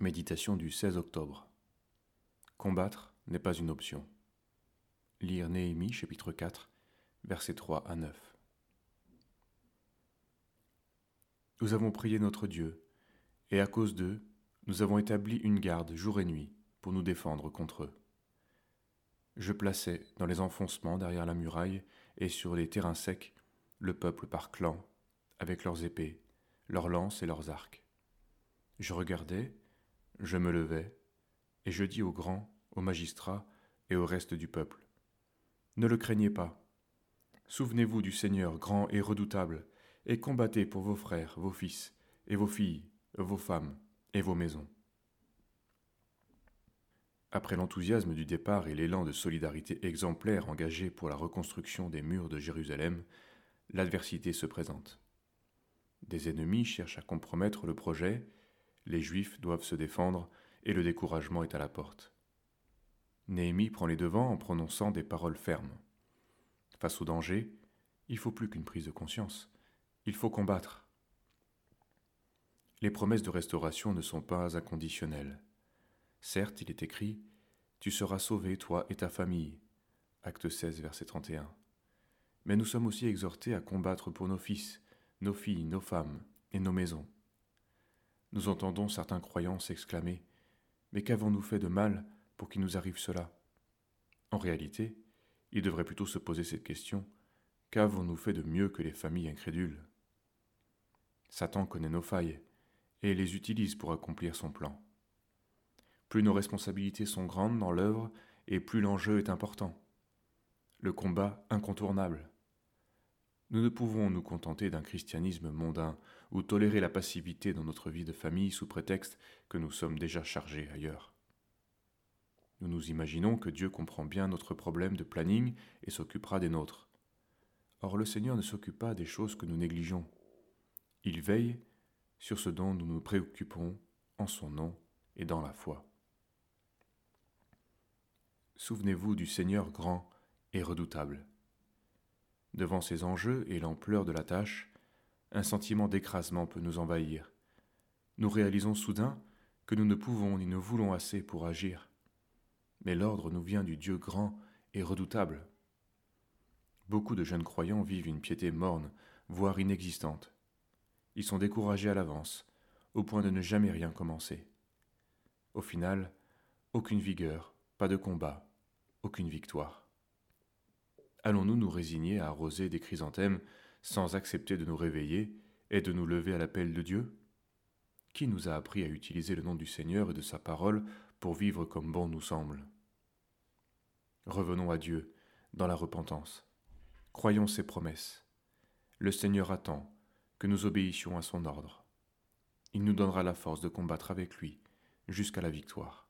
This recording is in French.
Méditation du 16 octobre. Combattre n'est pas une option. Lire Néhémie chapitre 4, versets 3 à 9. Nous avons prié notre Dieu, et à cause d'eux, nous avons établi une garde jour et nuit pour nous défendre contre eux. Je plaçais dans les enfoncements derrière la muraille et sur les terrains secs le peuple par clans, avec leurs épées, leurs lances et leurs arcs. Je regardais, je me levai, et je dis aux grands, aux magistrats et au reste du peuple, Ne le craignez pas. Souvenez-vous du Seigneur grand et redoutable, et combattez pour vos frères, vos fils, et vos filles, vos femmes, et vos maisons. Après l'enthousiasme du départ et l'élan de solidarité exemplaire engagé pour la reconstruction des murs de Jérusalem, l'adversité se présente. Des ennemis cherchent à compromettre le projet, les Juifs doivent se défendre et le découragement est à la porte. Néhémie prend les devants en prononçant des paroles fermes. Face au danger, il faut plus qu'une prise de conscience, il faut combattre. Les promesses de restauration ne sont pas inconditionnelles. Certes, il est écrit Tu seras sauvé, toi et ta famille. Acte 16, verset 31. Mais nous sommes aussi exhortés à combattre pour nos fils, nos filles, nos femmes et nos maisons. Nous entendons certains croyants s'exclamer Mais qu'avons-nous fait de mal pour qu'il nous arrive cela? En réalité, ils devraient plutôt se poser cette question Qu'avons-nous fait de mieux que les familles incrédules? Satan connaît nos failles et les utilise pour accomplir son plan. Plus nos responsabilités sont grandes dans l'œuvre et plus l'enjeu est important. Le combat incontournable. Nous ne pouvons nous contenter d'un christianisme mondain ou tolérer la passivité dans notre vie de famille sous prétexte que nous sommes déjà chargés ailleurs. Nous nous imaginons que Dieu comprend bien notre problème de planning et s'occupera des nôtres. Or le Seigneur ne s'occupe pas des choses que nous négligeons. Il veille sur ce dont nous nous préoccupons en son nom et dans la foi. Souvenez-vous du Seigneur grand et redoutable. Devant ces enjeux et l'ampleur de la tâche, un sentiment d'écrasement peut nous envahir. Nous réalisons soudain que nous ne pouvons ni ne voulons assez pour agir. Mais l'ordre nous vient du Dieu grand et redoutable. Beaucoup de jeunes croyants vivent une piété morne, voire inexistante. Ils sont découragés à l'avance, au point de ne jamais rien commencer. Au final, aucune vigueur, pas de combat, aucune victoire. Allons-nous nous résigner à arroser des chrysanthèmes sans accepter de nous réveiller et de nous lever à l'appel de Dieu? Qui nous a appris à utiliser le nom du Seigneur et de sa parole pour vivre comme bon nous semble? Revenons à Dieu dans la repentance. Croyons ses promesses. Le Seigneur attend que nous obéissions à son ordre. Il nous donnera la force de combattre avec lui jusqu'à la victoire.